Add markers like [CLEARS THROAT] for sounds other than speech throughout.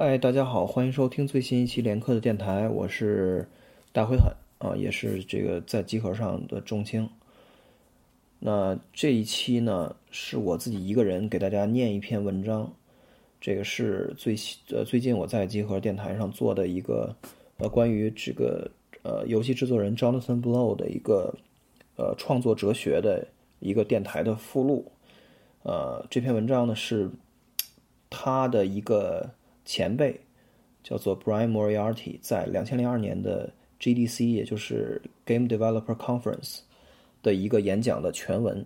嗨，大家好，欢迎收听最新一期连课的电台，我是大灰狠啊，也是这个在集合上的重青。那这一期呢，是我自己一个人给大家念一篇文章，这个是最呃最近我在集合电台上做的一个呃关于这个呃游戏制作人 Jonathan Blow 的一个呃创作哲学的一个电台的附录。呃，这篇文章呢是他的一个。前辈叫做 Brian Moriarty，在两千零二年的 GDC，也就是 Game Developer Conference 的一个演讲的全文。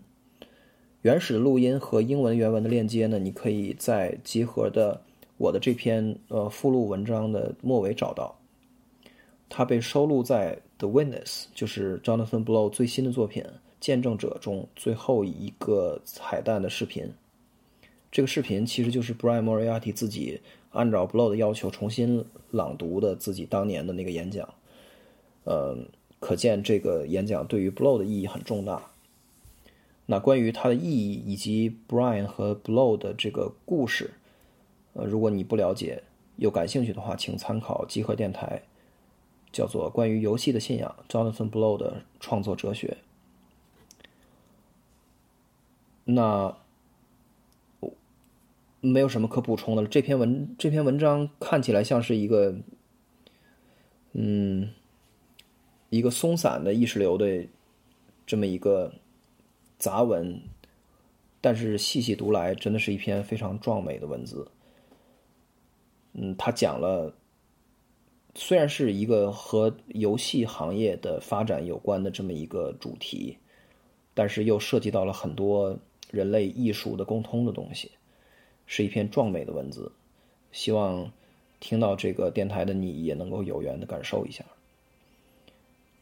原始录音和英文原文的链接呢，你可以在集合的我的这篇呃附录文章的末尾找到。它被收录在 The Witness，就是 Jonathan Blow 最新的作品《见证者》中最后一个彩蛋的视频。这个视频其实就是 Brian Moriarty 自己。按照 Blow 的要求重新朗读的自己当年的那个演讲，呃，可见这个演讲对于 Blow 的意义很重大。那关于它的意义以及 Brian 和 Blow 的这个故事，呃，如果你不了解又感兴趣的话，请参考集合电台，叫做《关于游戏的信仰》Jonathan Blow 的创作哲学。那。没有什么可补充的了。这篇文这篇文章看起来像是一个，嗯，一个松散的意识流的这么一个杂文，但是细细读来，真的是一篇非常壮美的文字。嗯，他讲了，虽然是一个和游戏行业的发展有关的这么一个主题，但是又涉及到了很多人类艺术的共通的东西。是一篇壮美的文字，希望听到这个电台的你也能够有缘的感受一下。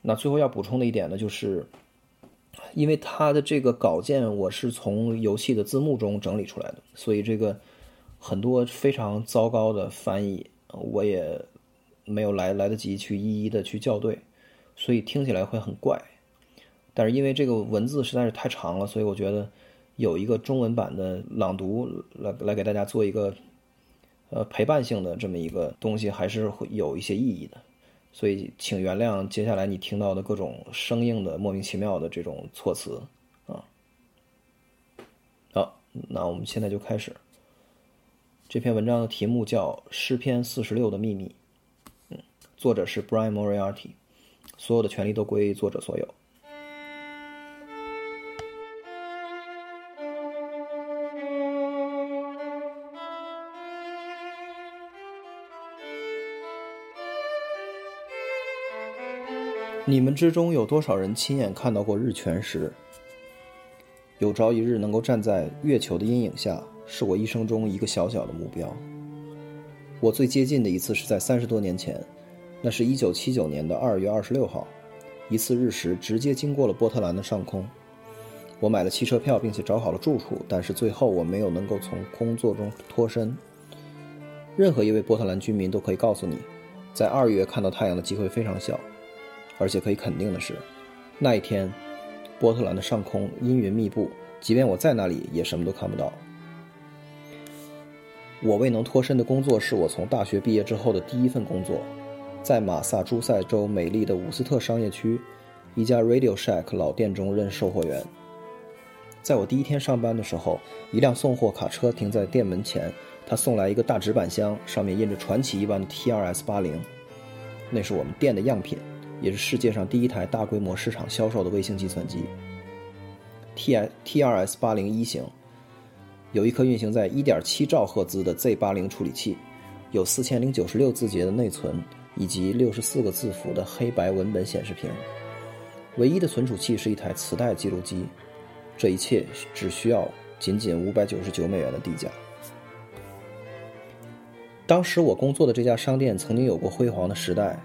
那最后要补充的一点呢，就是因为他的这个稿件我是从游戏的字幕中整理出来的，所以这个很多非常糟糕的翻译我也没有来来得及去一一的去校对，所以听起来会很怪。但是因为这个文字实在是太长了，所以我觉得。有一个中文版的朗读来来给大家做一个呃陪伴性的这么一个东西，还是会有一些意义的，所以请原谅接下来你听到的各种生硬的莫名其妙的这种措辞啊。好，那我们现在就开始。这篇文章的题目叫《诗篇四十六的秘密》，嗯，作者是 Brian Moriarty，所有的权利都归作者所有。你们之中有多少人亲眼看到过日全食？有朝一日能够站在月球的阴影下，是我一生中一个小小的目标。我最接近的一次是在三十多年前，那是一九七九年的二月二十六号，一次日食直接经过了波特兰的上空。我买了汽车票，并且找好了住处，但是最后我没有能够从工作中脱身。任何一位波特兰居民都可以告诉你，在二月看到太阳的机会非常小。而且可以肯定的是，那一天，波特兰的上空阴云密布，即便我在那里，也什么都看不到。我未能脱身的工作是我从大学毕业之后的第一份工作，在马萨诸塞州美丽的伍斯特商业区一家 Radio Shack 老店中任售货员。在我第一天上班的时候，一辆送货卡车停在店门前，他送来一个大纸板箱，上面印着传奇一般的 TRS-80，那是我们店的样品。也是世界上第一台大规模市场销售的卫星计算机。T I T R S 八零一型，有一颗运行在一点七兆赫兹的 Z 八零处理器，有四千零九十六字节的内存，以及六十四个字符的黑白文本显示屏。唯一的存储器是一台磁带记录机。这一切只需要仅仅五百九十九美元的地价。当时我工作的这家商店曾经有过辉煌的时代。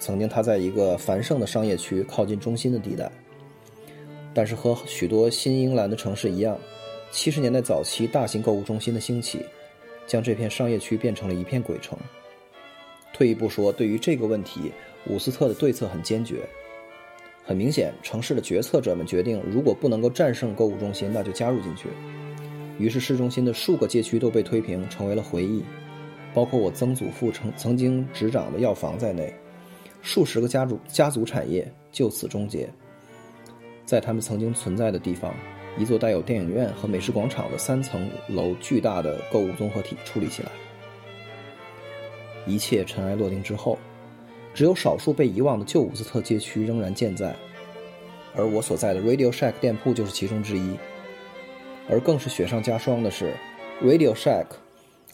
曾经，它在一个繁盛的商业区，靠近中心的地带。但是，和许多新英格兰的城市一样，七十年代早期大型购物中心的兴起，将这片商业区变成了一片鬼城。退一步说，对于这个问题，伍斯特的对策很坚决。很明显，城市的决策者们决定，如果不能够战胜购物中心，那就加入进去。于是，市中心的数个街区都被推平，成为了回忆。包括我曾祖父曾曾经执掌的药房在内，数十个家族家族产业就此终结。在他们曾经存在的地方，一座带有电影院和美食广场的三层楼巨大的购物综合体矗立起来。一切尘埃落定之后，只有少数被遗忘的旧伍斯特街区仍然健在，而我所在的 Radio Shack 店铺就是其中之一。而更是雪上加霜的是，Radio Shack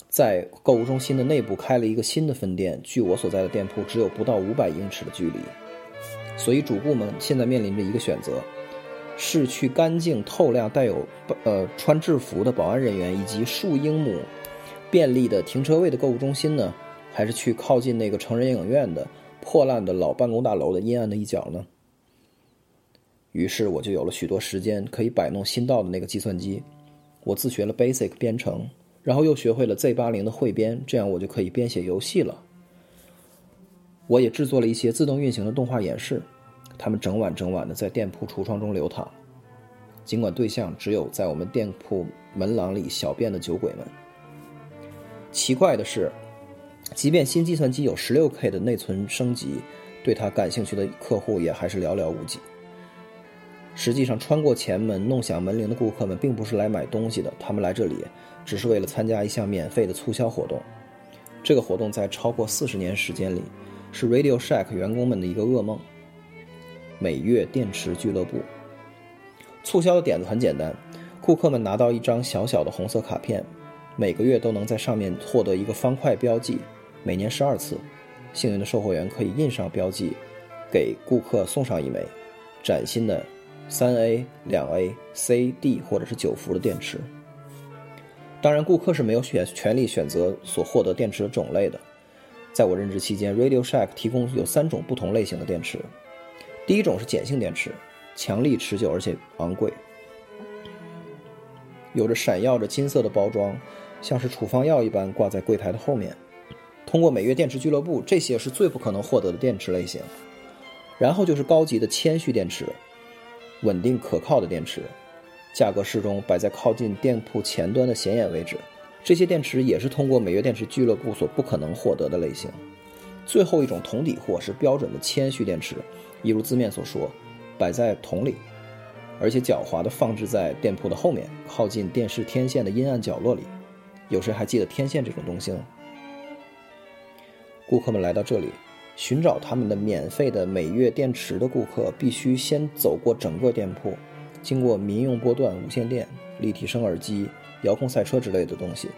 在购物中心的内部开了一个新的分店，距我所在的店铺只有不到五百英尺的距离。所以主顾们现在面临着一个选择：是去干净透亮、带有呃穿制服的保安人员以及数英亩便利的停车位的购物中心呢，还是去靠近那个成人影院的破烂的老办公大楼的阴暗的一角呢？于是我就有了许多时间可以摆弄新到的那个计算机。我自学了 Basic 编程，然后又学会了 Z80 的汇编，这样我就可以编写游戏了。我也制作了一些自动运行的动画演示，它们整晚整晚的在店铺橱窗中流淌。尽管对象只有在我们店铺门廊里小便的酒鬼们。奇怪的是，即便新计算机有 16K 的内存升级，对它感兴趣的客户也还是寥寥无几。实际上，穿过前门弄响门铃的顾客们并不是来买东西的，他们来这里只是为了参加一项免费的促销活动。这个活动在超过四十年时间里，是 Radio Shack 员工们的一个噩梦。每月电池俱乐部促销的点子很简单：顾客们拿到一张小小的红色卡片，每个月都能在上面获得一个方块标记，每年十二次。幸运的售货员可以印上标记，给顾客送上一枚崭新的。三 A、两 A、C、D 或者是九伏的电池。当然，顾客是没有选权利选择所获得电池的种类的。在我任职期间，Radio Shack 提供有三种不同类型的电池。第一种是碱性电池，强力、持久而且昂贵，有着闪耀着金色的包装，像是处方药一般挂在柜台的后面。通过每月电池俱乐部，这些是最不可能获得的电池类型。然后就是高级的铅蓄电池。稳定可靠的电池，价格适中，摆在靠近店铺前端的显眼位置。这些电池也是通过每月电池俱乐部所不可能获得的类型。最后一种铜底货是标准的铅蓄电池，一如字面所说，摆在桶里，而且狡猾地放置在店铺的后面，靠近电视天线的阴暗角落里。有谁还记得天线这种东西呢？顾客们来到这里。寻找他们的免费的每月电池的顾客，必须先走过整个店铺，经过民用波段无线电、立体声耳机、遥控赛车之类的东西。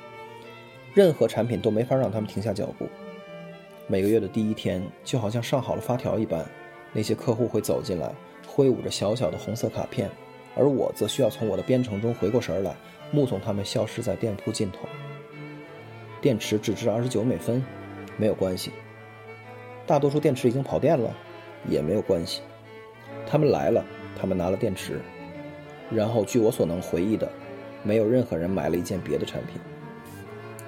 任何产品都没法让他们停下脚步。每个月的第一天，就好像上好了发条一般，那些客户会走进来，挥舞着小小的红色卡片，而我则需要从我的编程中回过神来，目送他们消失在店铺尽头。电池只值二十九美分，没有关系。大多数电池已经跑电了，也没有关系。他们来了，他们拿了电池，然后据我所能回忆的，没有任何人买了一件别的产品。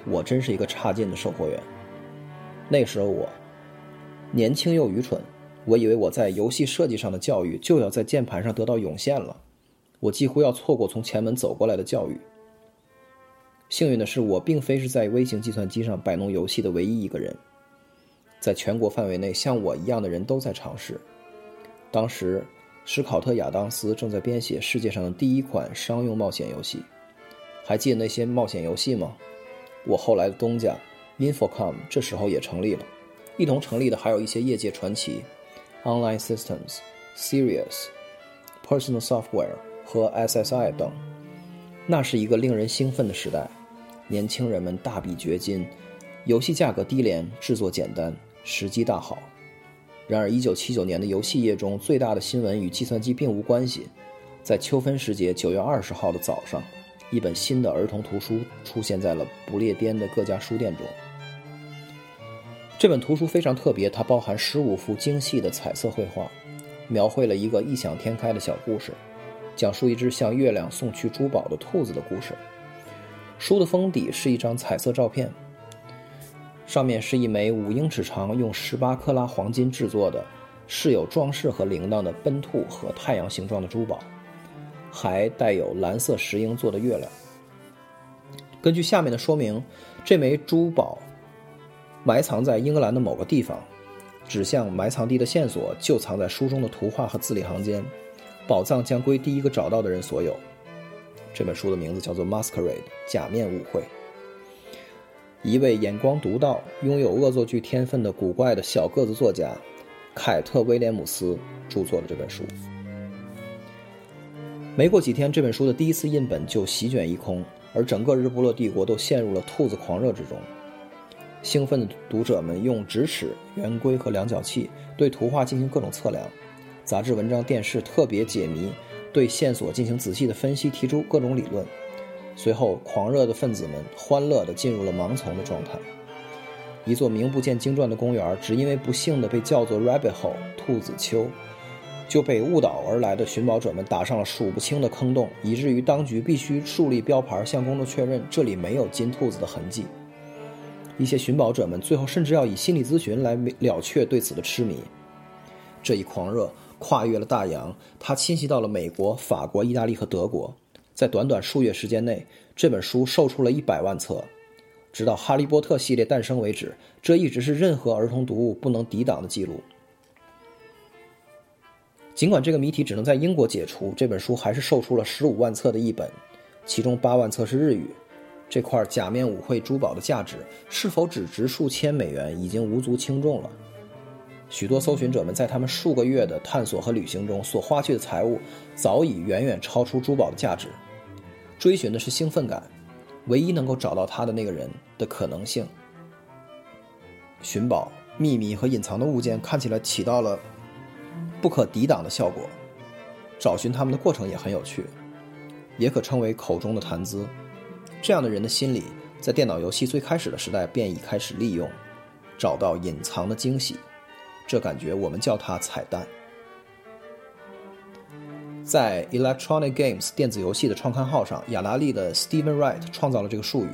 我真是一个差劲的售货员。那时候我年轻又愚蠢，我以为我在游戏设计上的教育就要在键盘上得到涌现了，我几乎要错过从前门走过来的教育。幸运的是，我并非是在微型计算机上摆弄游戏的唯一一个人。在全国范围内，像我一样的人都在尝试。当时，史考特·亚当斯正在编写世界上的第一款商用冒险游戏。还记得那些冒险游戏吗？我后来的东家 Infocom 这时候也成立了，一同成立的还有一些业界传奇，Online Systems、Sirius、Personal Software 和 SSI 等。那是一个令人兴奋的时代，年轻人们大笔掘金，游戏价格低廉，制作简单。时机大好，然而1979年的游戏业中最大的新闻与计算机并无关系。在秋分时节9月20号的早上，一本新的儿童图书出现在了不列颠的各家书店中。这本图书非常特别，它包含15幅精细的彩色绘画，描绘了一个异想天开的小故事，讲述一只向月亮送去珠宝的兔子的故事。书的封底是一张彩色照片。上面是一枚五英尺长、用十八克拉黄金制作的、饰有装饰和铃铛的奔兔和太阳形状的珠宝，还带有蓝色石英做的月亮。根据下面的说明，这枚珠宝埋藏在英格兰的某个地方，指向埋藏地的线索就藏在书中的图画和字里行间，宝藏将归第一个找到的人所有。这本书的名字叫做《Masquerade》假面舞会。一位眼光独到、拥有恶作剧天分的古怪的小个子作家凯特·威廉姆斯著作的这本书。没过几天，这本书的第一次印本就席卷一空，而整个日不落帝国都陷入了兔子狂热之中。兴奋的读者们用直尺、圆规和量角器对图画进行各种测量，杂志文章、电视特别解谜，对线索进行仔细的分析，提出各种理论。随后，狂热的分子们欢乐地进入了盲从的状态。一座名不见经传的公园，只因为不幸地被叫做 Rabbit Hole（ 兔子丘），就被误导而来的寻宝者们打上了数不清的坑洞，以至于当局必须树立标牌，向公众确认这里没有金兔子的痕迹。一些寻宝者们最后甚至要以心理咨询来了却对此的痴迷。这一狂热跨越了大洋，它侵袭到了美国、法国、意大利和德国。在短短数月时间内，这本书售出了一百万册，直到《哈利波特》系列诞生为止，这一直是任何儿童读物不能抵挡的记录。尽管这个谜题只能在英国解除，这本书还是售出了十五万册的译本，其中八万册是日语。这块假面舞会珠宝的价值是否只值数千美元，已经无足轻重了。许多搜寻者们在他们数个月的探索和旅行中所花去的财物，早已远远超出珠宝的价值。追寻的是兴奋感，唯一能够找到他的那个人的可能性。寻宝、秘密和隐藏的物件看起来起到了不可抵挡的效果，找寻他们的过程也很有趣，也可称为口中的谈资。这样的人的心理，在电脑游戏最开始的时代便已开始利用，找到隐藏的惊喜。这感觉我们叫它彩蛋。在 Electronic Games 电子游戏的创刊号上，雅达利的 Steven Wright 创造了这个术语。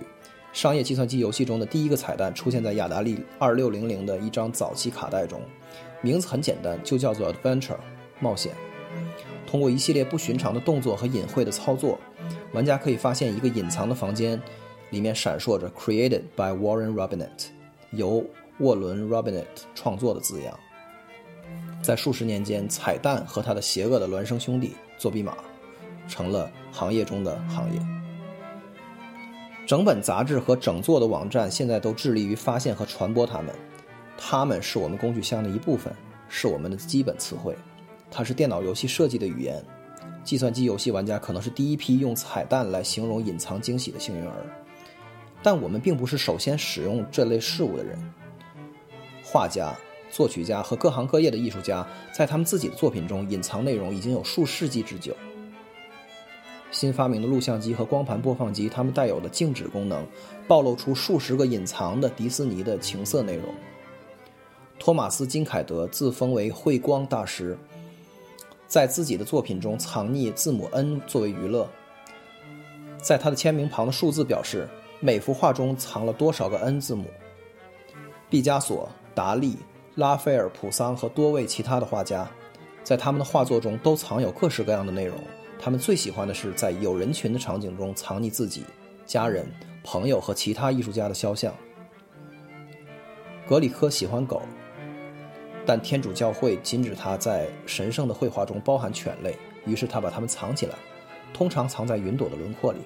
商业计算机游戏中的第一个彩蛋出现在雅达利2600的一张早期卡带中，名字很简单，就叫做 Adventure 冒险。通过一系列不寻常的动作和隐晦的操作，玩家可以发现一个隐藏的房间，里面闪烁着 “Created by Warren Robinett”，由沃伦· Robinett 创作的字样，在数十年间，彩蛋和他的邪恶的孪生兄弟作弊码，成了行业中的行业。整本杂志和整座的网站现在都致力于发现和传播它们，它们是我们工具箱的一部分，是我们的基本词汇。它是电脑游戏设计的语言，计算机游戏玩家可能是第一批用彩蛋来形容隐藏惊喜的幸运儿，但我们并不是首先使用这类事物的人。画家、作曲家和各行各业的艺术家，在他们自己的作品中隐藏内容已经有数世纪之久。新发明的录像机和光盘播放机，它们带有的静止功能，暴露出数十个隐藏的迪斯尼的情色内容。托马斯·金凯德自封为慧光大师，在自己的作品中藏匿字母 N 作为娱乐。在他的签名旁的数字表示每幅画中藏了多少个 N 字母。毕加索。达利、拉斐尔、普桑和多位其他的画家，在他们的画作中都藏有各式各样的内容。他们最喜欢的是在有人群的场景中藏匿自己、家人、朋友和其他艺术家的肖像。格里科喜欢狗，但天主教会禁止他在神圣的绘画中包含犬类，于是他把它们藏起来，通常藏在云朵的轮廓里。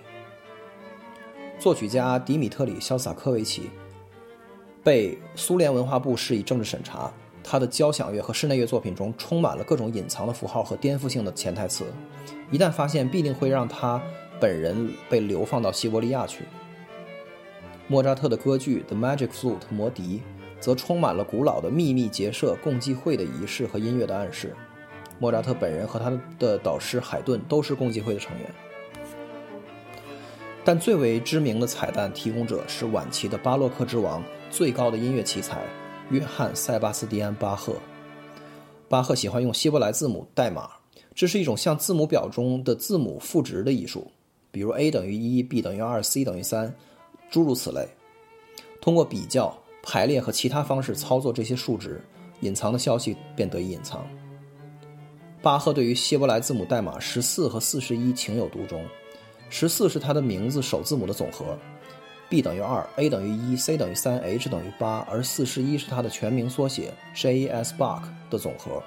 作曲家迪米特里·肖斯塔科维奇。被苏联文化部施以政治审查，他的交响乐和室内乐作品中充满了各种隐藏的符号和颠覆性的潜台词，一旦发现，必定会让他本人被流放到西伯利亚去。莫扎特的歌剧《The Magic Flute》魔笛，则充满了古老的秘密结社共济会的仪式和音乐的暗示。莫扎特本人和他的导师海顿都是共济会的成员。但最为知名的彩蛋提供者是晚期的巴洛克之王。最高的音乐奇才约翰·塞巴斯蒂安·巴赫。巴赫喜欢用希伯来字母代码，这是一种像字母表中的字母赋值的艺术，比如 a 等于一，b 等于二，c 等于三，诸如此类。通过比较、排列和其他方式操作这些数值，隐藏的消息便得以隐藏。巴赫对于希伯来字母代码十四和四十一情有独钟。十四是他的名字首字母的总和。B 等于二，A 等于一，C 等于三，H 等于八，而四十一是它的全名缩写 J S Bach 的总和。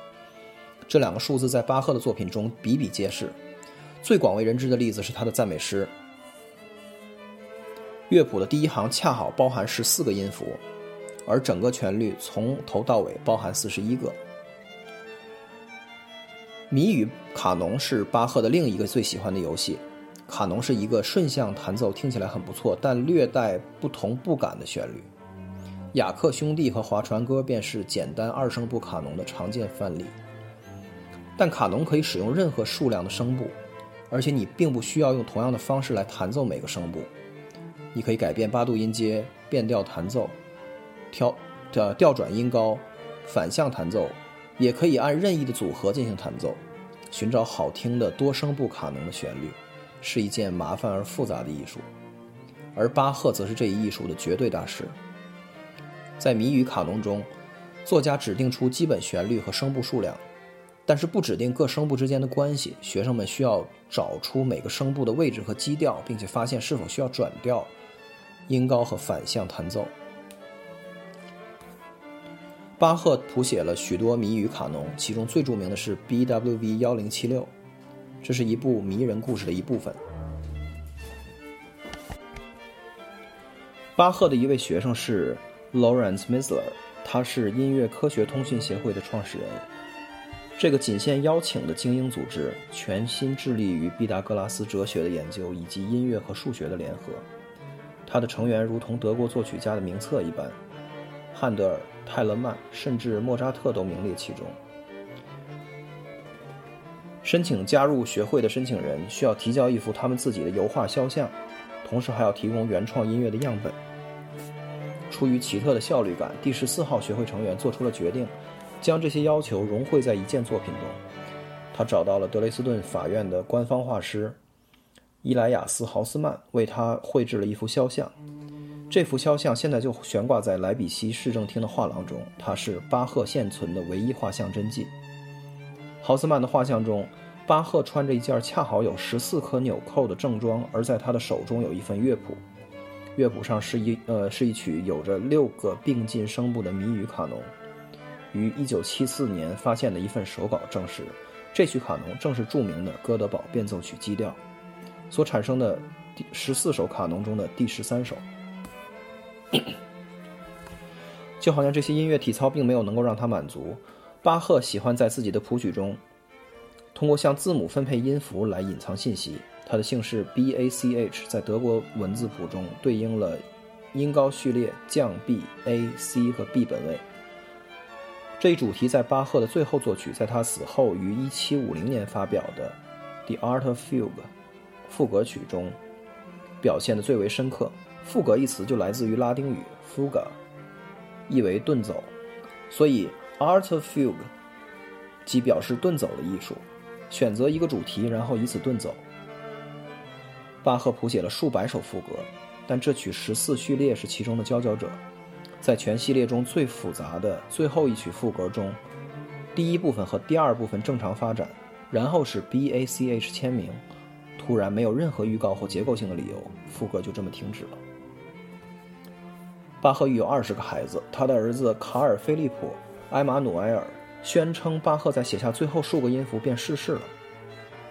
这两个数字在巴赫的作品中比比皆是。最广为人知的例子是他的赞美诗。乐谱的第一行恰好包含十四个音符，而整个旋律从头到尾包含四十一个。谜语卡农是巴赫的另一个最喜欢的游戏。卡农是一个顺向弹奏，听起来很不错，但略带不同步感的旋律。雅克兄弟和划船歌便是简单二声部卡农的常见范例。但卡农可以使用任何数量的声部，而且你并不需要用同样的方式来弹奏每个声部。你可以改变八度音阶、变调弹奏、调的调转音高、反向弹奏，也可以按任意的组合进行弹奏，寻找好听的多声部卡农的旋律。是一件麻烦而复杂的艺术，而巴赫则是这一艺术的绝对大师。在谜语卡农中，作家指定出基本旋律和声部数量，但是不指定各声部之间的关系。学生们需要找出每个声部的位置和基调，并且发现是否需要转调、音高和反向弹奏。巴赫谱写了许多谜语卡农，其中最著名的是 B.W.V. 幺零七六。这是一部迷人故事的一部分。巴赫的一位学生是 Lawrence Misler，他是音乐科学通讯协会的创始人。这个仅限邀请的精英组织，全心致力于毕达哥拉斯哲学的研究以及音乐和数学的联合。他的成员如同德国作曲家的名册一般，汉德尔、泰勒曼甚至莫扎特都名列其中。申请加入学会的申请人需要提交一幅他们自己的油画肖像，同时还要提供原创音乐的样本。出于奇特的效率感，第十四号学会成员做出了决定，将这些要求融汇在一件作品中。他找到了德累斯顿法院的官方画师伊莱亚斯·豪斯曼，为他绘制了一幅肖像。这幅肖像现在就悬挂在莱比锡市政厅的画廊中，它是巴赫现存的唯一画像真迹。豪斯曼的画像中，巴赫穿着一件恰好有十四颗纽扣的正装，而在他的手中有一份乐谱，乐谱上是一呃是一曲有着六个并进声部的谜语卡农。于一九七四年发现的一份手稿证实，这曲卡农正是著名的哥德堡变奏曲基调所产生的第十四首卡农中的第十三首。[COUGHS] 就好像这些音乐体操并没有能够让他满足。巴赫喜欢在自己的谱曲中，通过向字母分配音符来隐藏信息。他的姓氏 B A C H 在德国文字谱中对应了音高序列降 B A C 和 B 本位。这一主题在巴赫的最后作曲，在他死后于1750年发表的《The Art of Fugue》赋格曲中表现的最为深刻。赋格一词就来自于拉丁语 “fuga”，意为遁走，所以。Art of Fugue，即表示遁走的艺术，选择一个主题，然后以此遁走。巴赫谱写了数百首赋格，但这曲十四序列是其中的佼佼者。在全系列中最复杂的最后一曲赋格中，第一部分和第二部分正常发展，然后是 B A C H 签名，突然没有任何预告或结构性的理由，赋格就这么停止了。巴赫育有二十个孩子，他的儿子卡尔·菲利普。埃马努埃尔宣称，巴赫在写下最后数个音符便逝世了。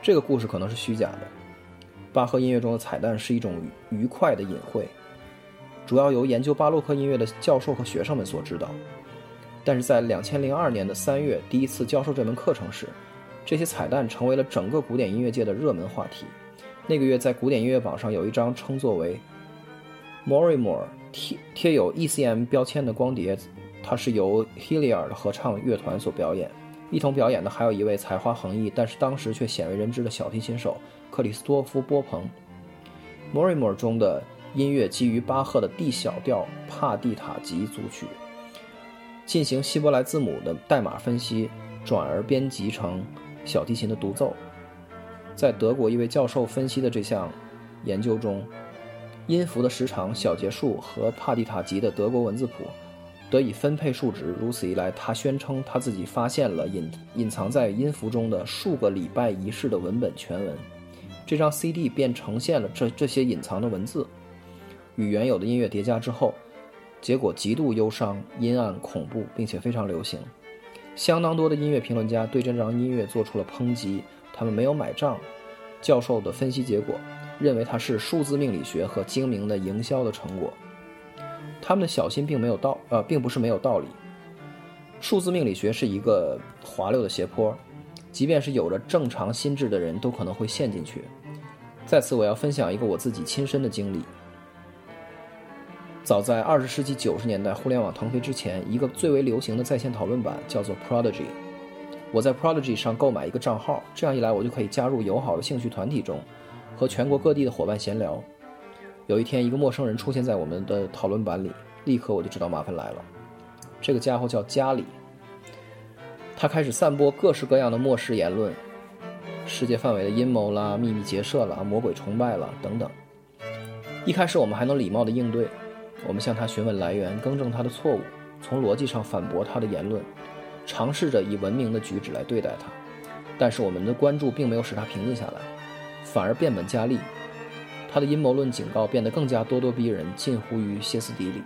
这个故事可能是虚假的。巴赫音乐中的彩蛋是一种愉快的隐晦，主要由研究巴洛克音乐的教授和学生们所知道。但是在两千零二年的三月第一次教授这门课程时，这些彩蛋成为了整个古典音乐界的热门话题。那个月在古典音乐榜上有一张称作为 morimor 贴贴有 ECM 标签的光碟。它是由 Hilliard 合唱乐团所表演，一同表演的还有一位才华横溢，但是当时却鲜为人知的小提琴手克里斯多夫·波蓬。m o r i m o r 中的音乐基于巴赫的 D 小调帕蒂塔吉组曲，进行希伯来字母的代码分析，转而编辑成小提琴的独奏。在德国一位教授分析的这项研究中，音符的时长、小节数和帕蒂塔吉的德国文字谱。得以分配数值。如此一来，他宣称他自己发现了隐隐藏在音符中的数个礼拜仪式的文本全文。这张 CD 便呈现了这这些隐藏的文字。与原有的音乐叠加之后，结果极度忧伤、阴暗、恐怖，并且非常流行。相当多的音乐评论家对这张音乐做出了抨击，他们没有买账。教授的分析结果认为它是数字命理学和精明的营销的成果。他们的小心并没有道，呃，并不是没有道理。数字命理学是一个滑溜的斜坡，即便是有着正常心智的人都可能会陷进去。在此，我要分享一个我自己亲身的经历。早在二十世纪九十年代互联网腾飞之前，一个最为流行的在线讨论版叫做 Prodigy。我在 Prodigy 上购买一个账号，这样一来，我就可以加入友好的兴趣团体中，和全国各地的伙伴闲聊。有一天，一个陌生人出现在我们的讨论版里，立刻我就知道麻烦来了。这个家伙叫加里，他开始散播各式各样的末世言论，世界范围的阴谋啦、秘密结社啦、魔鬼崇拜啦等等。一开始我们还能礼貌地应对，我们向他询问来源，更正他的错误，从逻辑上反驳他的言论，尝试着以文明的举止来对待他。但是我们的关注并没有使他平静下来，反而变本加厉，他的阴谋论警告变得更加咄咄逼人，近乎于歇斯底里。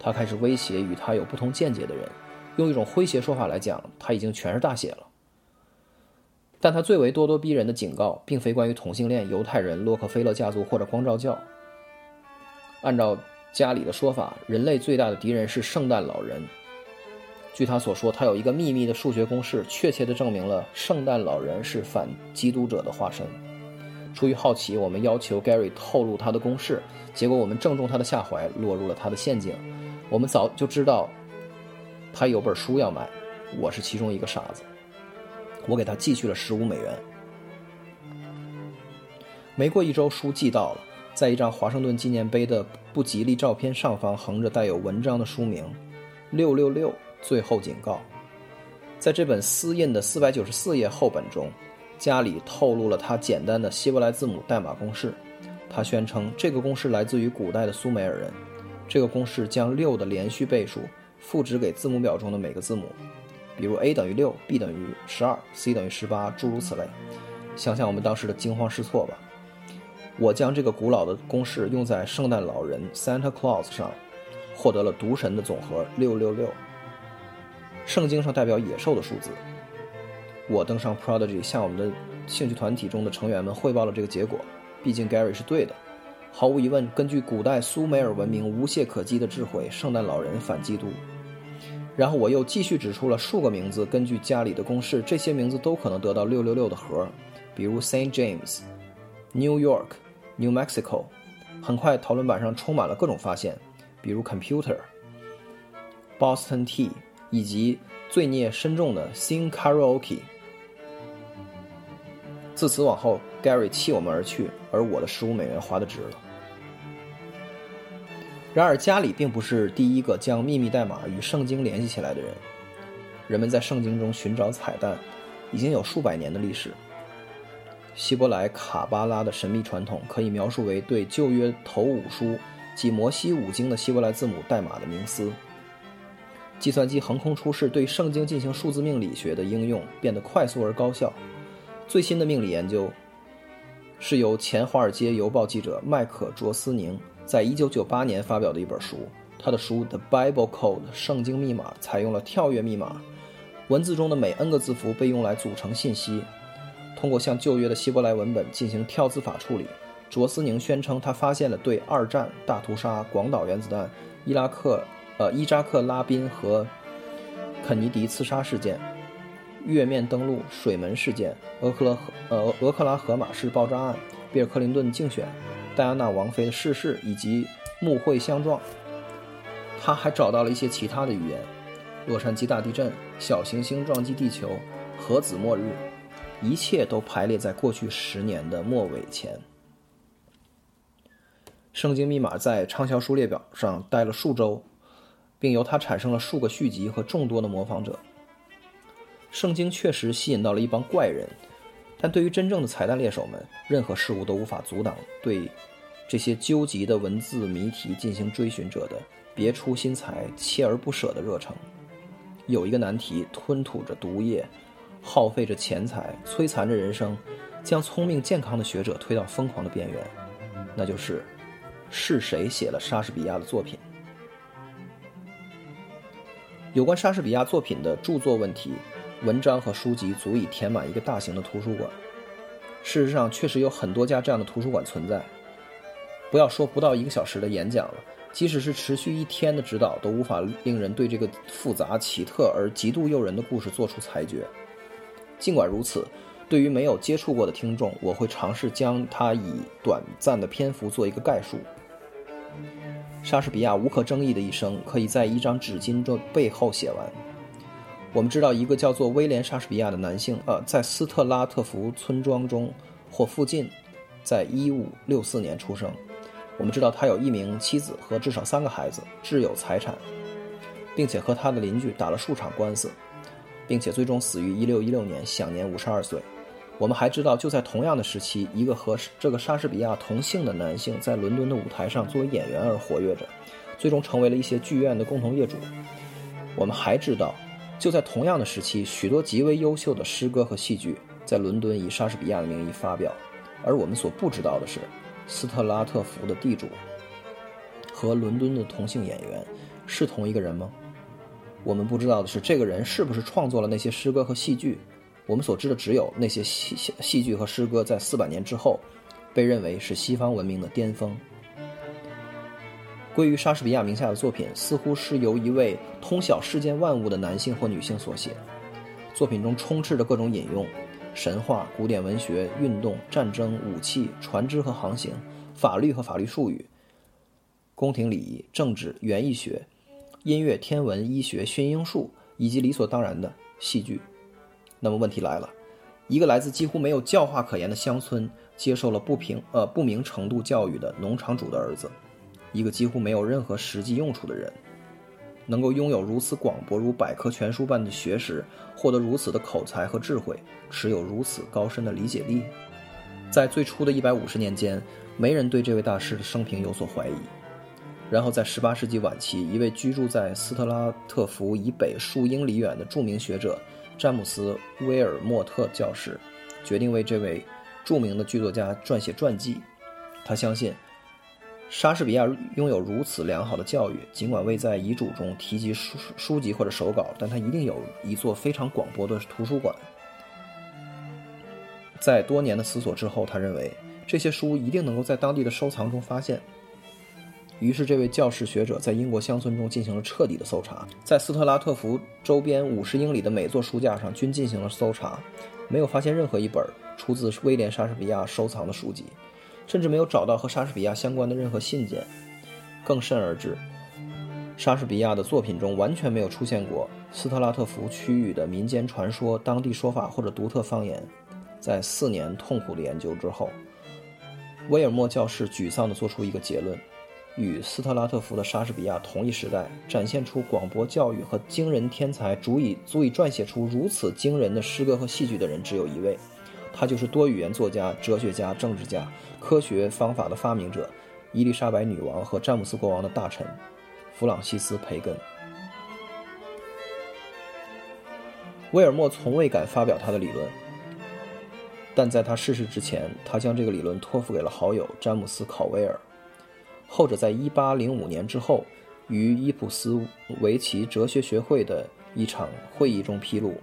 他开始威胁与他有不同见解的人，用一种诙谐说法来讲，他已经全是大写了。但他最为咄咄逼人的警告，并非关于同性恋、犹太人、洛克菲勒家族或者光照教。按照家里的说法，人类最大的敌人是圣诞老人。据他所说，他有一个秘密的数学公式，确切地证明了圣诞老人是反基督者的化身。出于好奇，我们要求 Gary 透露他的公式，结果我们正中他的下怀，落入了他的陷阱。我们早就知道，他有本书要卖，我是其中一个傻子。我给他寄去了十五美元。没过一周，书寄到了，在一张华盛顿纪念碑的不吉利照片上方横着带有文章的书名“六六六最后警告”。在这本私印的四百九十四页厚本中，家里透露了他简单的希伯来字母代码公式。他宣称这个公式来自于古代的苏美尔人。这个公式将六的连续倍数赋值给字母表中的每个字母，比如 a 等于六，b 等于十二，c 等于十八，诸如此类。想想我们当时的惊慌失措吧。我将这个古老的公式用在圣诞老人 Santa Claus 上，获得了毒神的总和六六六。圣经上代表野兽的数字。我登上 Prodigy 向我们的兴趣团体中的成员们汇报了这个结果。毕竟 Gary 是对的。毫无疑问，根据古代苏美尔文明无懈可击的智慧，圣诞老人反基督。然后我又继续指出了数个名字，根据家里的公式，这些名字都可能得到六六六的核，比如 Saint James、New York、New Mexico。很快，讨论板上充满了各种发现，比如 Computer、Boston Tea，以及罪孽深重的 sin Karaoke。自此往后，Gary 弃我们而去，而我的十五美元花的值了。然而，家里并不是第一个将秘密代码与圣经联系起来的人。人们在圣经中寻找彩蛋，已经有数百年的历史。希伯来卡巴拉的神秘传统可以描述为对旧约头五书及摩西五经的希伯来字母代码的冥思。计算机横空出世，对圣经进行数字命理学的应用变得快速而高效。最新的命理研究是由前《华尔街邮报》记者麦克·卓斯宁在1998年发表的一本书。他的书《The Bible Code》圣经密码采用了跳跃密码，文字中的每 n 个字符被用来组成信息。通过向旧约的希伯来文本进行跳字法处理，卓斯宁宣称他发现了对二战、大屠杀、广岛原子弹、伊拉克、呃伊扎克拉宾和肯尼迪刺杀事件。月面登陆、水门事件、俄克拉荷呃俄克拉荷马市爆炸案、比尔·克林顿竞选、戴安娜王妃逝世以及穆会相撞。他还找到了一些其他的语言：洛杉矶大地震、小行星撞击地球、核子末日，一切都排列在过去十年的末尾前。圣经密码在畅销书列表上待了数周，并由它产生了数个续集和众多的模仿者。圣经确实吸引到了一帮怪人，但对于真正的彩蛋猎手们，任何事物都无法阻挡对这些究极的文字谜题进行追寻者的别出心裁、锲而不舍的热忱。有一个难题吞吐着毒液，耗费着钱财，摧残着人生，将聪明健康的学者推到疯狂的边缘，那就是是谁写了莎士比亚的作品？有关莎士比亚作品的著作问题，文章和书籍足以填满一个大型的图书馆。事实上，确实有很多家这样的图书馆存在。不要说不到一个小时的演讲了，即使是持续一天的指导，都无法令人对这个复杂、奇特而极度诱人的故事做出裁决。尽管如此，对于没有接触过的听众，我会尝试将它以短暂的篇幅做一个概述。莎士比亚无可争议的一生，可以在一张纸巾的背后写完。我们知道，一个叫做威廉·莎士比亚的男性，呃，在斯特拉特福村庄中或附近，在1564年出生。我们知道他有一名妻子和至少三个孩子，挚有财产，并且和他的邻居打了数场官司，并且最终死于1616年，享年52岁。我们还知道，就在同样的时期，一个和这个莎士比亚同姓的男性在伦敦的舞台上作为演员而活跃着，最终成为了一些剧院的共同业主。我们还知道，就在同样的时期，许多极为优秀的诗歌和戏剧在伦敦以莎士比亚的名义发表。而我们所不知道的是，斯特拉特福的地主和伦敦的同性演员是同一个人吗？我们不知道的是，这个人是不是创作了那些诗歌和戏剧？我们所知的只有那些戏戏剧和诗歌，在四百年之后，被认为是西方文明的巅峰。归于莎士比亚名下的作品，似乎是由一位通晓世间万物的男性或女性所写。作品中充斥着各种引用：神话、古典文学、运动、战争、武器、船只和航行、法律和法律术语、宫廷礼仪、政治、园艺学、音乐、天文、医学、驯鹰术，以及理所当然的戏剧。那么问题来了，一个来自几乎没有教化可言的乡村，接受了不平呃不明程度教育的农场主的儿子，一个几乎没有任何实际用处的人，能够拥有如此广博如百科全书般的学识，获得如此的口才和智慧，持有如此高深的理解力，在最初的一百五十年间，没人对这位大师的生平有所怀疑。然后在十八世纪晚期，一位居住在斯特拉特福以北数英里远的著名学者。詹姆斯·威尔莫特教士决定为这位著名的剧作家撰写传记。他相信，莎士比亚拥有如此良好的教育，尽管未在遗嘱中提及书书籍或者手稿，但他一定有一座非常广博的图书馆。在多年的思索之后，他认为这些书一定能够在当地的收藏中发现。于是，这位教士学者在英国乡村中进行了彻底的搜查，在斯特拉特福周边五十英里的每座书架上均进行了搜查，没有发现任何一本出自威廉·莎士比亚收藏的书籍，甚至没有找到和莎士比亚相关的任何信件。更甚而至，莎士比亚的作品中完全没有出现过斯特拉特福区域的民间传说、当地说法或者独特方言。在四年痛苦的研究之后，威尔莫教士沮丧地做出一个结论。与斯特拉特福的莎士比亚同一时代，展现出广博教育和惊人天才，足以足以撰写出如此惊人的诗歌和戏剧的人只有一位，他就是多语言作家、哲学家、政治家、科学方法的发明者——伊丽莎白女王和詹姆斯国王的大臣弗朗西斯·培根。威尔莫从未敢发表他的理论，但在他逝世之前，他将这个理论托付给了好友詹姆斯·考威尔。后者在1805年之后，于伊普斯维奇哲学学会的一场会议中披露，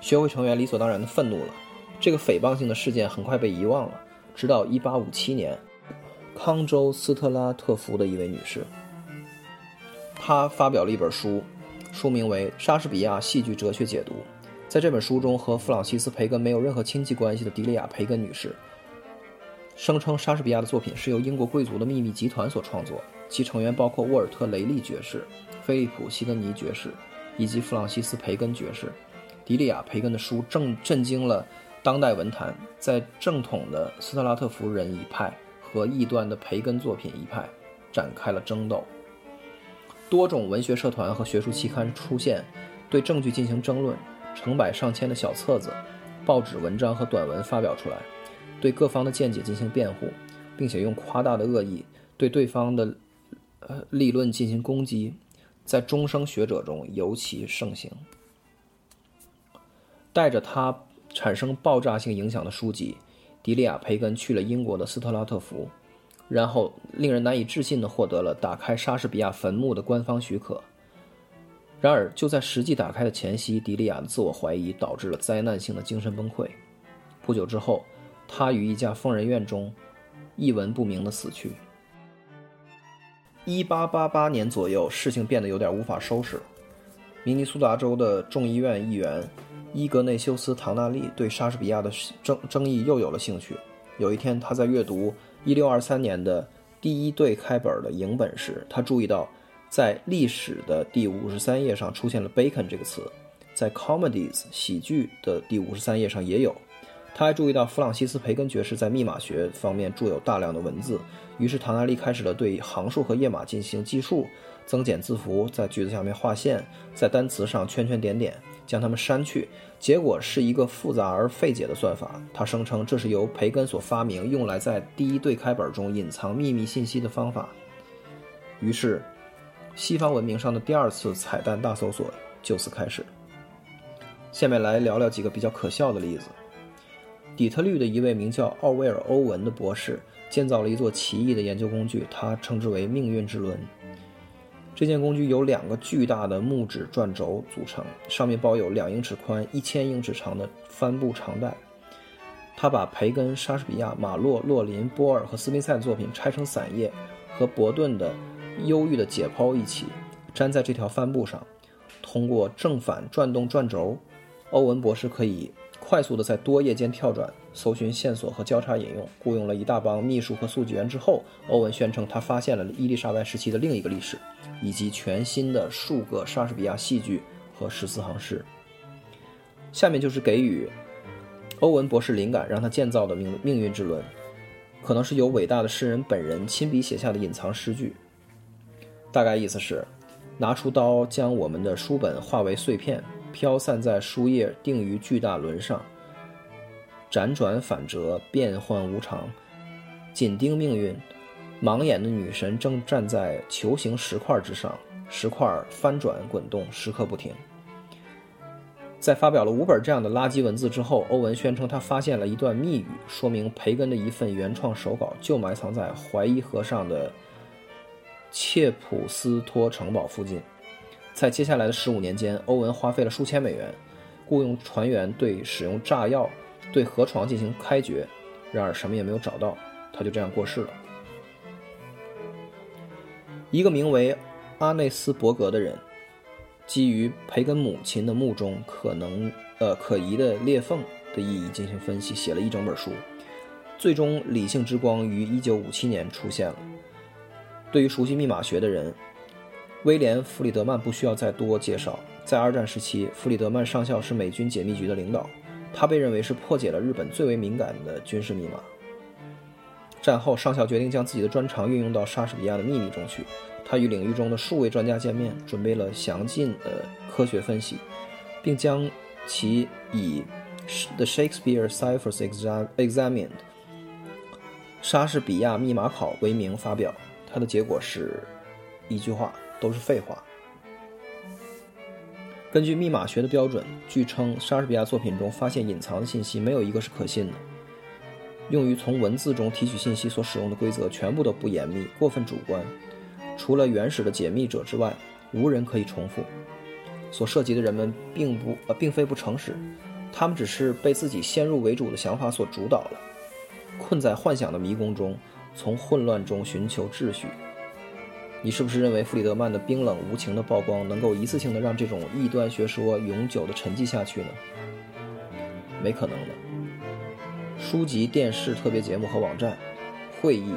学会成员理所当然的愤怒了。这个诽谤性的事件很快被遗忘了，直到1857年，康州斯特拉特福的一位女士，她发表了一本书，书名为《莎士比亚戏剧哲学解读》。在这本书中，和弗朗西斯·培根没有任何亲戚关系的迪利亚·培根女士。声称莎士比亚的作品是由英国贵族的秘密集团所创作，其成员包括沃尔特·雷利爵士、菲利普·西德尼爵士以及弗朗西斯·培根爵士。迪利亚·培根的书正震惊了当代文坛，在正统的斯特拉特福人一派和异端的培根作品一派展开了争斗。多种文学社团和学术期刊出现，对证据进行争论，成百上千的小册子、报纸文章和短文发表出来。对各方的见解进行辩护，并且用夸大的恶意对对方的呃立论进行攻击，在终生学者中尤其盛行。带着他产生爆炸性影响的书籍，迪利亚·培根去了英国的斯特拉特福，然后令人难以置信地获得了打开莎士比亚坟墓的官方许可。然而，就在实际打开的前夕，迪利亚的自我怀疑导致了灾难性的精神崩溃。不久之后，他于一家疯人院中一文不名的死去。一八八八年左右，事情变得有点无法收拾。明尼苏达州的众议院议员伊格内修斯·唐纳利对莎士比亚的争争议又有了兴趣。有一天，他在阅读1623年的第一对开本的影本时，他注意到在历史的第五十三页上出现了 “bacon” 这个词，在 comedies 喜剧的第五十三页上也有。他还注意到弗朗西斯·培根爵士在密码学方面著有大量的文字，于是唐纳利开始了对行数和页码进行计数，增减字符，在句子下面划线，在单词上圈圈点点，将它们删去。结果是一个复杂而费解的算法。他声称这是由培根所发明，用来在第一对开本中隐藏秘密信息的方法。于是，西方文明上的第二次彩蛋大搜索就此开始。下面来聊聊几个比较可笑的例子。底特律的一位名叫奥威尔·欧文的博士建造了一座奇异的研究工具，他称之为“命运之轮”。这件工具由两个巨大的木质转轴组成，上面包有两英尺宽、一千英尺长的帆布长带。他把培根、莎士比亚、马洛、洛林、波尔和斯宾塞的作品拆成散页，和伯顿的忧郁的解剖一起粘在这条帆布上。通过正反转动转轴，欧文博士可以。快速地在多页间跳转、搜寻线索和交叉引用，雇佣了一大帮秘书和速记员之后，欧文宣称他发现了伊丽莎白时期的另一个历史，以及全新的数个莎士比亚戏剧和十四行诗。下面就是给予欧文博士灵感让他建造的命命运之轮，可能是由伟大的诗人本人亲笔写下的隐藏诗句。大概意思是：拿出刀，将我们的书本化为碎片。飘散在书页，定于巨大轮上，辗转反折，变幻无常，紧盯命运。盲眼的女神正站在球形石块之上，石块翻转滚动，时刻不停。在发表了五本这样的垃圾文字之后，欧文宣称他发现了一段密语，说明培根的一份原创手稿就埋藏在怀疑河上的切普斯托城堡附近。在接下来的十五年间，欧文花费了数千美元，雇佣船员对使用炸药对河床进行开掘，然而什么也没有找到，他就这样过世了。一个名为阿内斯伯格的人，基于培根母亲的墓中可能呃可疑的裂缝的意义进行分析，写了一整本书，最终理性之光于一九五七年出现了。对于熟悉密码学的人。威廉·弗里德曼不需要再多介绍。在二战时期，弗里德曼上校是美军解密局的领导，他被认为是破解了日本最为敏感的军事密码。战后，上校决定将自己的专长运用到莎士比亚的秘密中去。他与领域中的数位专家见面，准备了详尽的科学分析，并将其以《The Shakespeare Ciphers Examined》莎士比亚密码考为名发表。他的结果是一句话。都是废话。根据密码学的标准，据称莎士比亚作品中发现隐藏的信息没有一个是可信的。用于从文字中提取信息所使用的规则全部都不严密，过分主观。除了原始的解密者之外，无人可以重复。所涉及的人们并不呃，并非不诚实，他们只是被自己先入为主的想法所主导了，困在幻想的迷宫中，从混乱中寻求秩序。你是不是认为弗里德曼的冰冷无情的曝光能够一次性的让这种异端学说永久的沉寂下去呢？没可能的。书籍、电视特别节目和网站、会议、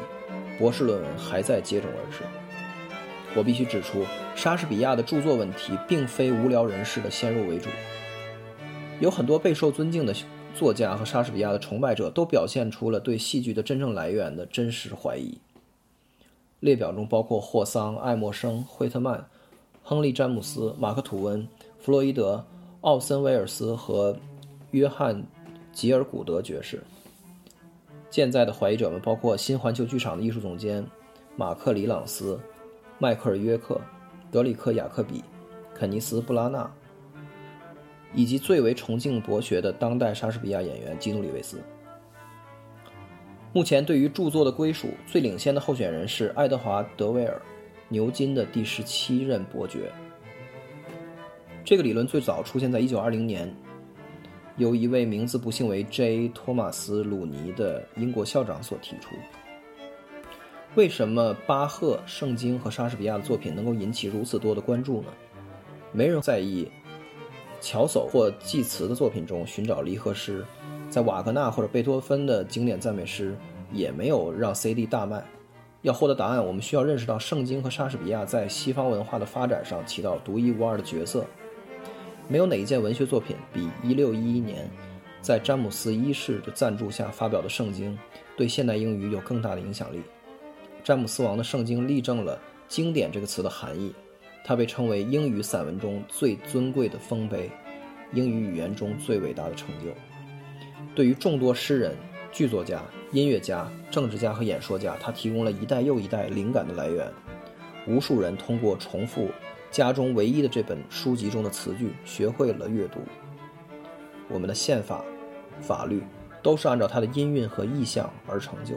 博士论文还在接踵而至。我必须指出，莎士比亚的著作问题并非无聊人士的先入为主。有很多备受尊敬的作家和莎士比亚的崇拜者都表现出了对戏剧的真正来源的真实怀疑。列表中包括霍桑、爱默生、惠特曼、亨利·詹姆斯、马克·吐温、弗洛伊德、奥森·威尔斯和约翰·吉尔古德爵士。健在的怀疑者们包括新环球剧场的艺术总监马克·里朗斯、迈克尔·约克、德里克·雅克比、肯尼斯·布拉纳，以及最为崇敬博学的当代莎士比亚演员基努·里维斯。目前对于著作的归属最领先的候选人是爱德华·德威尔，牛津的第十七任伯爵。这个理论最早出现在一九二零年，由一位名字不幸为 J. 托马斯·鲁尼的英国校长所提出。为什么巴赫、圣经和莎士比亚的作品能够引起如此多的关注呢？没人在意乔叟或济慈的作品中寻找离合诗。在瓦格纳或者贝多芬的经典赞美诗也没有让 CD 大卖。要获得答案，我们需要认识到圣经和莎士比亚在西方文化的发展上起到独一无二的角色。没有哪一件文学作品比1611年在詹姆斯一世的赞助下发表的圣经对现代英语有更大的影响力。詹姆斯王的圣经例证了“经典”这个词的含义，它被称为英语散文中最尊贵的丰碑，英语语言中最伟大的成就。对于众多诗人、剧作家、音乐家、政治家和演说家，他提供了一代又一代灵感的来源。无数人通过重复家中唯一的这本书籍中的词句，学会了阅读。我们的宪法、法律都是按照他的音韵和意象而成就。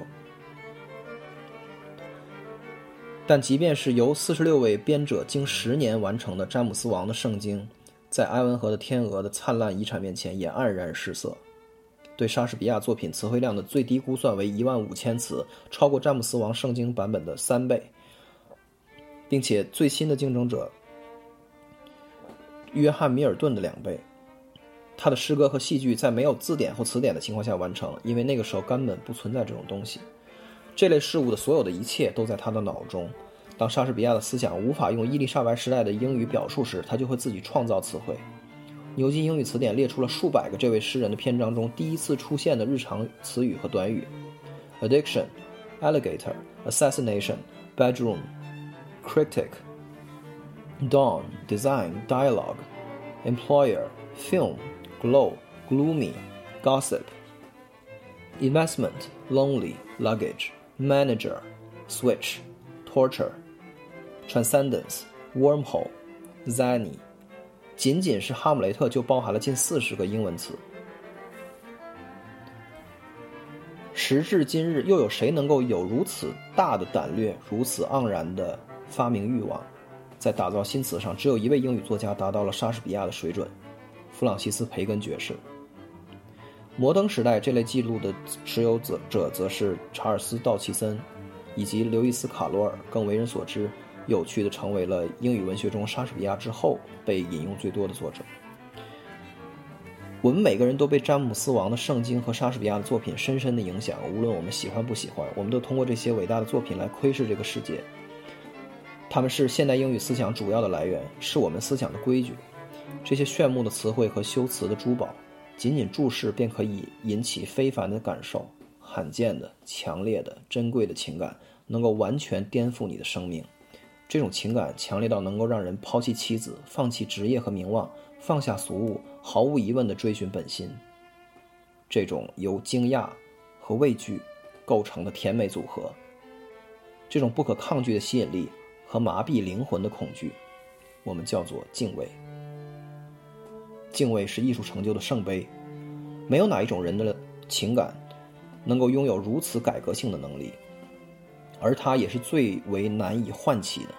但即便是由四十六位编者经十年完成的詹姆斯王的圣经，在埃文河的天鹅的灿烂遗产面前也黯然失色。对莎士比亚作品词汇量的最低估算为一万五千词，超过詹姆斯王圣经版本的三倍，并且最新的竞争者约翰米尔顿的两倍。他的诗歌和戏剧在没有字典或词典的情况下完成，因为那个时候根本不存在这种东西。这类事物的所有的一切都在他的脑中。当莎士比亚的思想无法用伊丽莎白时代的英语表述时，他就会自己创造词汇。牛津英语词典列出了数百个这位诗人的篇章中第一次出现的日常词语和短语：addiction、alligator、assassination、bedroom、critic、dawn、design、dialogue、employer、film、glow、gloomy、gossip、investment、lonely、luggage、manager、switch、torture、transcendence、wormhole、zany。 仅仅是《哈姆雷特》就包含了近四十个英文词。时至今日，又有谁能够有如此大的胆略、如此盎然的发明欲望？在打造新词上，只有一位英语作家达到了莎士比亚的水准——弗朗西斯·培根爵士。摩登时代这类记录的持有者者则是查尔斯·道奇森以及刘易斯·卡罗尔，更为人所知。有趣的成为了英语文学中莎士比亚之后被引用最多的作者。我们每个人都被詹姆斯王的圣经和莎士比亚的作品深深的影响，无论我们喜欢不喜欢，我们都通过这些伟大的作品来窥视这个世界。他们是现代英语思想主要的来源，是我们思想的规矩。这些炫目的词汇和修辞的珠宝，仅仅注视便可以引起非凡的感受，罕见的、强烈的、珍贵的情感，能够完全颠覆你的生命。这种情感强烈到能够让人抛弃妻子、放弃职业和名望、放下俗物，毫无疑问地追寻本心。这种由惊讶和畏惧构成的甜美组合，这种不可抗拒的吸引力和麻痹灵魂的恐惧，我们叫做敬畏。敬畏是艺术成就的圣杯，没有哪一种人的情感能够拥有如此改革性的能力。而它也是最为难以唤起的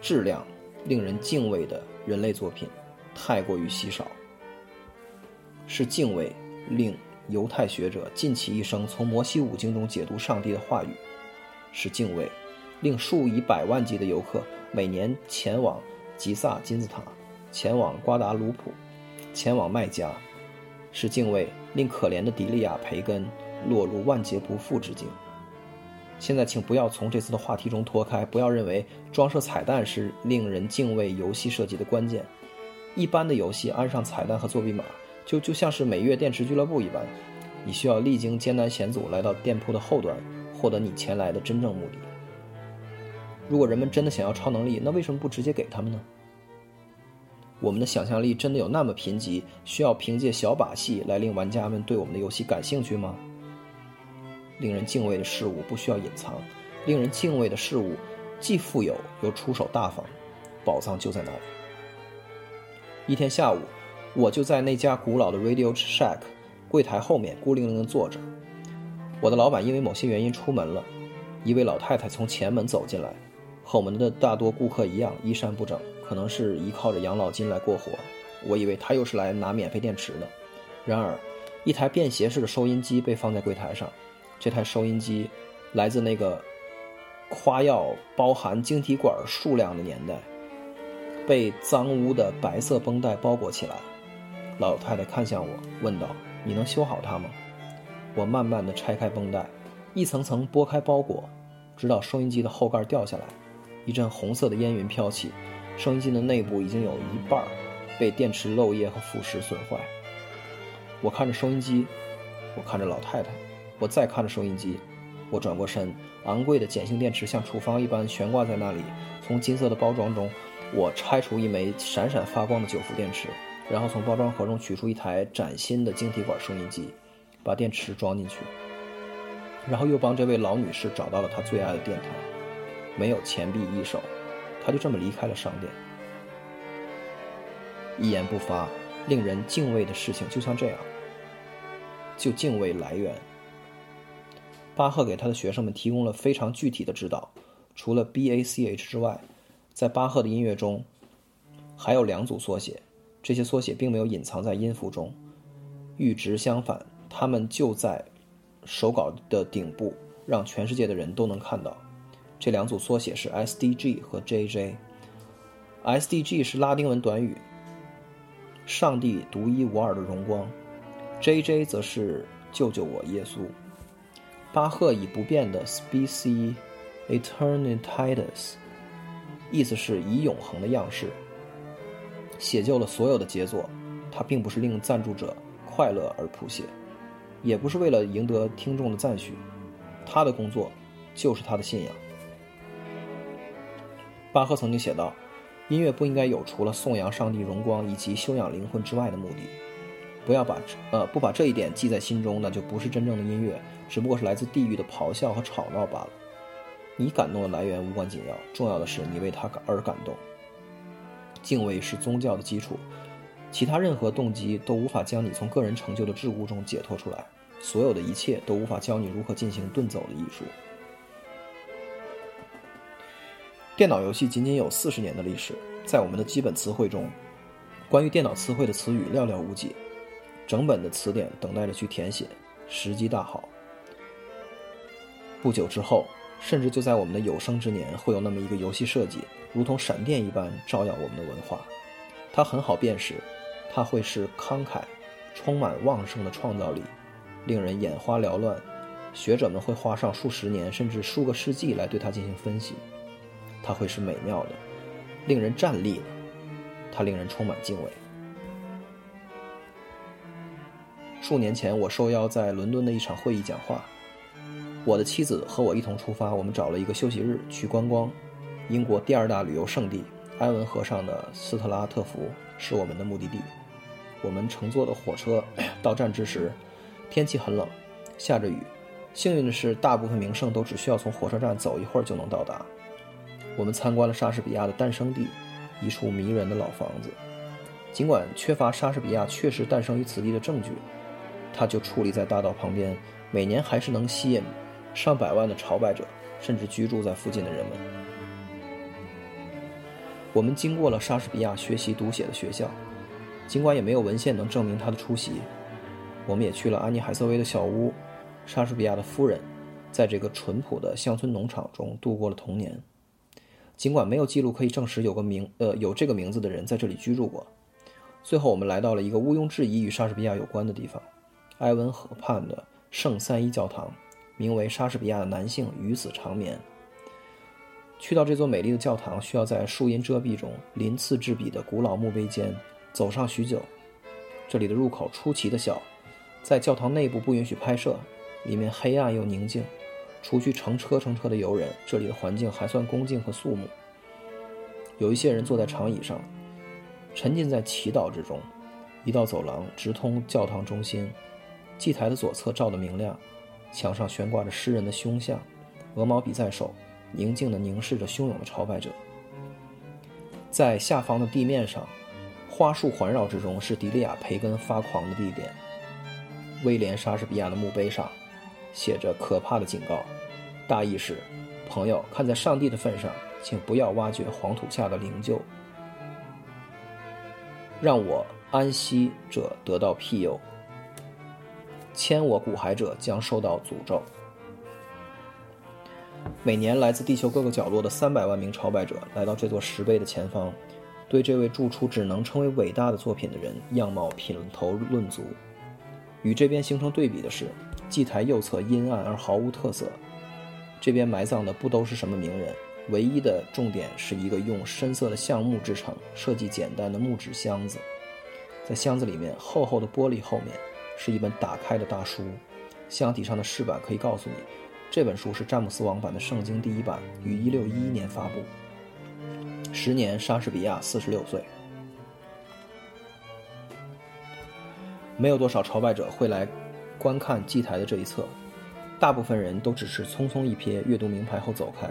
质量，令人敬畏的人类作品，太过于稀少。是敬畏令犹太学者尽其一生从摩西五经中解读上帝的话语，是敬畏令数以百万计的游客每年前往吉萨金字塔，前往瓜达卢普，前往麦加，是敬畏令可怜的迪利亚培根落入万劫不复之境。现在，请不要从这次的话题中脱开，不要认为装设彩蛋是令人敬畏游戏设计的关键。一般的游戏安上彩蛋和作弊码，就就像是每月电池俱乐部一般，你需要历经艰难险阻来到店铺的后端，获得你前来的真正目的。如果人们真的想要超能力，那为什么不直接给他们呢？我们的想象力真的有那么贫瘠，需要凭借小把戏来令玩家们对我们的游戏感兴趣吗？令人敬畏的事物不需要隐藏，令人敬畏的事物既富有又出手大方，宝藏就在那里。一天下午，我就在那家古老的 Radio Shack 柜台后面孤零零地坐着。我的老板因为某些原因出门了，一位老太太从前门走进来，和我们的大多顾客一样衣衫不整，可能是依靠着养老金来过活。我以为她又是来拿免费电池的。然而，一台便携式的收音机被放在柜台上，这台收音机来自那个夸耀包含晶体管数量的年代，被脏污的白色绷带包裹起来。老太太看向我，问道：“你能修好它吗？”我慢慢地拆开绷带，一层层剥开包裹，直到收音机的后盖掉下来，一阵红色的烟云飘起。收音机的内部已经有一半被电池漏液和腐蚀损坏。我看着收音机，我看着老太太，我再看着收音机。我转过身，昂贵的碱性电池像处方一般悬挂在那里。从金色的包装中，我拆出一枚闪闪发光的九伏电池，然后从包装盒中取出一台崭新的晶体管收音机。把电池装进去，然后又帮这位老女士找到了她最爱的电台。没有钱币一手，她就这么离开了商店，一言不发。令人敬畏的事情就像这样，就敬畏来源。巴赫给他的学生们提供了非常具体的指导。除了 B A C H 之外，在巴赫的音乐中还有两组缩写，这些缩写并没有隐藏在音符中，与之相反。他们就在手稿的顶部，让全世界的人都能看到。这两组缩写是 SDG 和 JJ。SDG 是拉丁文短语“上帝独一无二的荣光 ”，JJ 则是“救救我，耶稣”。巴赫以不变的 Specie Eternitatis，意思是以永恒的样式写就了所有的杰作。他并不是令赞助者快乐而谱写。也不是为了赢得听众的赞许，他的工作就是他的信仰。巴赫曾经写道：“音乐不应该有除了颂扬上帝荣光以及修养灵魂之外的目的。不要把呃不把这一点记在心中，那就不是真正的音乐，只不过是来自地狱的咆哮和吵闹罢了。你感动的来源无关紧要，重要的是你为他而感动。敬畏是宗教的基础。”其他任何动机都无法将你从个人成就的桎梏中解脱出来，所有的一切都无法教你如何进行遁走的艺术。电脑游戏仅仅有四十年的历史，在我们的基本词汇中，关于电脑词汇的词语寥寥无几，整本的词典等待着去填写，时机大好。不久之后，甚至就在我们的有生之年，会有那么一个游戏设计，如同闪电一般照耀我们的文化，它很好辨识。它会是慷慨、充满旺盛的创造力，令人眼花缭乱。学者们会花上数十年甚至数个世纪来对它进行分析。它会是美妙的，令人站立的，它令人充满敬畏。数年前，我受邀在伦敦的一场会议讲话，我的妻子和我一同出发。我们找了一个休息日去观光，英国第二大旅游胜地——埃文河上的斯特拉特福是我们的目的地。我们乘坐的火车 [CLEARS THROAT] 到站之时，天气很冷，下着雨。幸运的是，大部分名胜都只需要从火车站走一会儿就能到达。我们参观了莎士比亚的诞生地，一处迷人的老房子。尽管缺乏莎士比亚确实诞生于此地的证据，它就矗立在大道旁边，每年还是能吸引上百万的朝拜者，甚至居住在附近的人们。我们经过了莎士比亚学习读写的学校。尽管也没有文献能证明他的出席，我们也去了安妮海瑟薇的小屋。莎士比亚的夫人在这个淳朴的乡村农场中度过了童年。尽管没有记录可以证实有个名呃有这个名字的人在这里居住过。最后，我们来到了一个毋庸置疑与莎士比亚有关的地方——埃文河畔的圣三一教堂，名为“莎士比亚的男性与子长眠”。去到这座美丽的教堂，需要在树荫遮蔽中鳞次栉比的古老墓碑间。走上许久，这里的入口出奇的小，在教堂内部不允许拍摄，里面黑暗又宁静。除去乘车乘车的游人，这里的环境还算恭敬和肃穆。有一些人坐在长椅上，沉浸在祈祷之中。一道走廊直通教堂中心，祭台的左侧照得明亮，墙上悬挂着诗人的胸像，鹅毛笔在手，宁静地凝视着汹涌的朝拜者。在下方的地面上。花束环绕之中是迪利亚培根发狂的地点。威廉·莎士比亚的墓碑上，写着可怕的警告，大意是：朋友，看在上帝的份上，请不要挖掘黄土下的灵柩，让我安息者得到庇佑，迁我骨骸者将受到诅咒。每年来自地球各个角落的三百万名朝拜者来到这座石碑的前方，对这位铸出只能称为伟大的作品的人样貌品头论足。与这边形成对比的是，祭台右侧阴暗而毫无特色。这边埋葬的不都是什么名人，唯一的重点是一个用深色的橡木制成、设计简单的木质箱子。在箱子里面，厚厚的玻璃后面是一本打开的大书，箱体上的饰板可以告诉你。这本书是詹姆斯王版的圣经第一版，于一六一一年发布。时年莎士比亚四十六岁。没有多少朝拜者会来观看祭台的这一侧，大部分人都只是匆匆一瞥，阅读名牌后走开。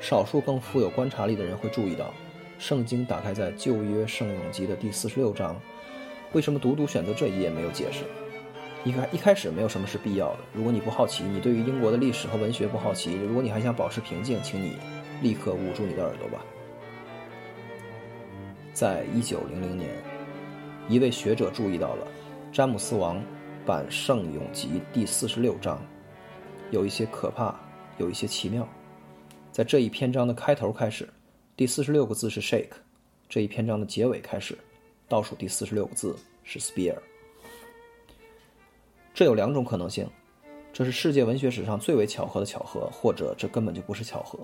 少数更富有观察力的人会注意到，圣经打开在旧约圣咏集的第四十六章。为什么独独选择这一页没有解释？一开一开始没有什么是必要的。如果你不好奇，你对于英国的历史和文学不好奇，如果你还想保持平静，请你立刻捂住你的耳朵吧。在一九零零年，一位学者注意到了詹姆斯王版圣咏集第四十六章，有一些可怕，有一些奇妙。在这一篇章的开头开始，第四十六个字是 shake；这一篇章的结尾开始，倒数第四十六个字是 spear。这有两种可能性：这是世界文学史上最为巧合的巧合，或者这根本就不是巧合。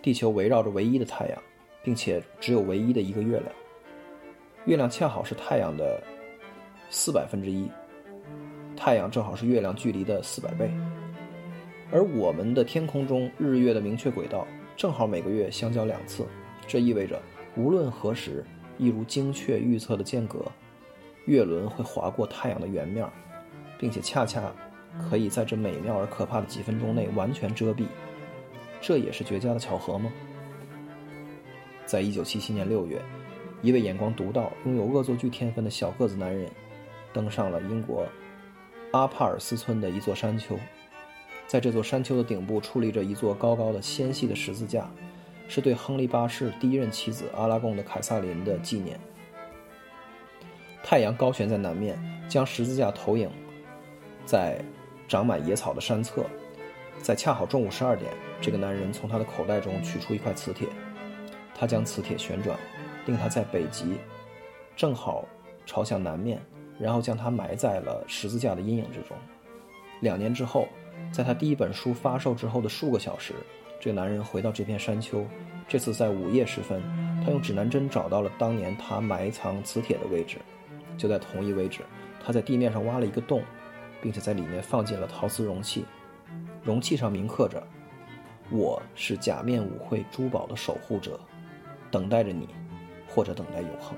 地球围绕着唯一的太阳，并且只有唯一的一个月亮。月亮恰好是太阳的四百分之一，太阳正好是月亮距离的四百倍。而我们的天空中日月的明确轨道，正好每个月相交两次。这意味着，无论何时，一如精确预测的间隔。月轮会划过太阳的圆面，并且恰恰可以在这美妙而可怕的几分钟内完全遮蔽。这也是绝佳的巧合吗？在一九七七年六月，一位眼光独到、拥有恶作剧天分的小个子男人登上了英国阿帕尔斯村的一座山丘。在这座山丘的顶部矗立着一座高高的纤细的十字架，是对亨利八世第一任妻子阿拉贡的凯撒琳的纪念。太阳高悬在南面，将十字架投影在长满野草的山侧。在恰好中午十二点，这个男人从他的口袋中取出一块磁铁，他将磁铁旋转，令它在北极正好朝向南面，然后将它埋在了十字架的阴影之中。两年之后，在他第一本书发售之后的数个小时，这个男人回到这片山丘。这次在午夜时分，他用指南针找到了当年他埋藏磁铁的位置。就在同一位置，他在地面上挖了一个洞，并且在里面放进了陶瓷容器，容器上铭刻着：“我是假面舞会珠宝的守护者，等待着你，或者等待永恒。